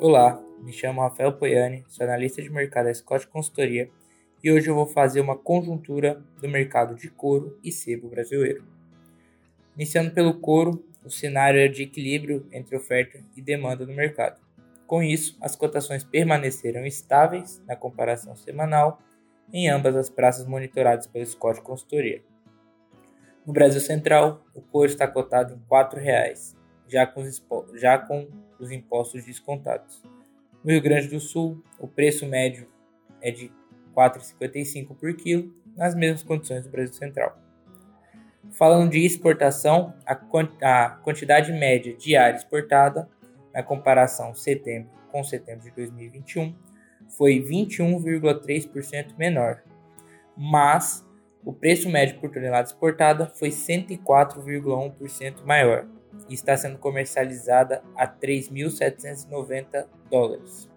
Olá, me chamo Rafael Poiani, sou analista de mercado da Scott Consultoria e hoje eu vou fazer uma conjuntura do mercado de couro e sebo brasileiro. Iniciando pelo couro, o cenário é de equilíbrio entre oferta e demanda no mercado. Com isso, as cotações permaneceram estáveis na comparação semanal em ambas as praças monitoradas pela Scott Consultoria. No Brasil Central, o couro está cotado em R$ 4,00, já com, os, já com os impostos descontados. No Rio Grande do Sul, o preço médio é de R$ 4,55 por quilo, nas mesmas condições do Brasil Central. Falando de exportação, a quantidade média diária exportada, na comparação setembro com setembro de 2021, foi 21,3% menor, mas o preço médio por tonelada exportada foi 104,1% maior, e está sendo comercializada a 3.790 dólares.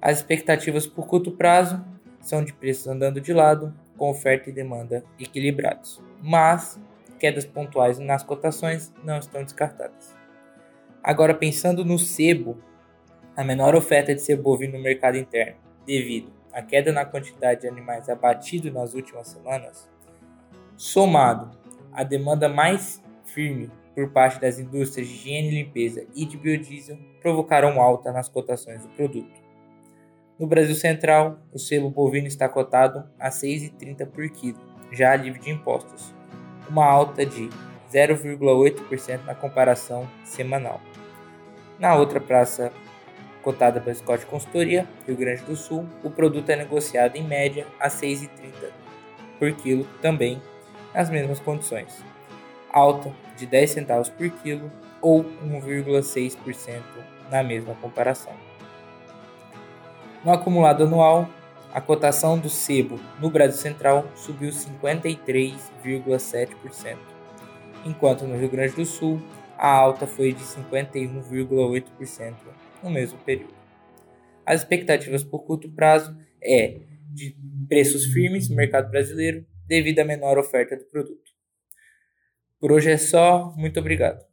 As expectativas por curto prazo são de preços andando de lado, com oferta e demanda equilibrados, mas quedas pontuais nas cotações não estão descartadas. Agora, pensando no sebo, a menor oferta de sebo bovino no mercado interno, devido à queda na quantidade de animais abatidos nas últimas semanas, somado à demanda mais firme por parte das indústrias de higiene e limpeza e de biodiesel provocaram alta nas cotações do produto. No Brasil Central, o selo bovino está cotado a R$ 6,30 por quilo, já livre de impostos, uma alta de 0,8% na comparação semanal. Na outra praça cotada pela Scott Consultoria, Rio Grande do Sul, o produto é negociado em média a R$ 6,30 por quilo, também nas mesmas condições alta de 10 centavos por quilo ou 1,6% na mesma comparação. No acumulado anual, a cotação do sebo no Brasil Central subiu 53,7%, enquanto no Rio Grande do Sul a alta foi de 51,8% no mesmo período. As expectativas por curto prazo é de preços firmes no mercado brasileiro devido à menor oferta do produto. Por hoje é só. Muito obrigado.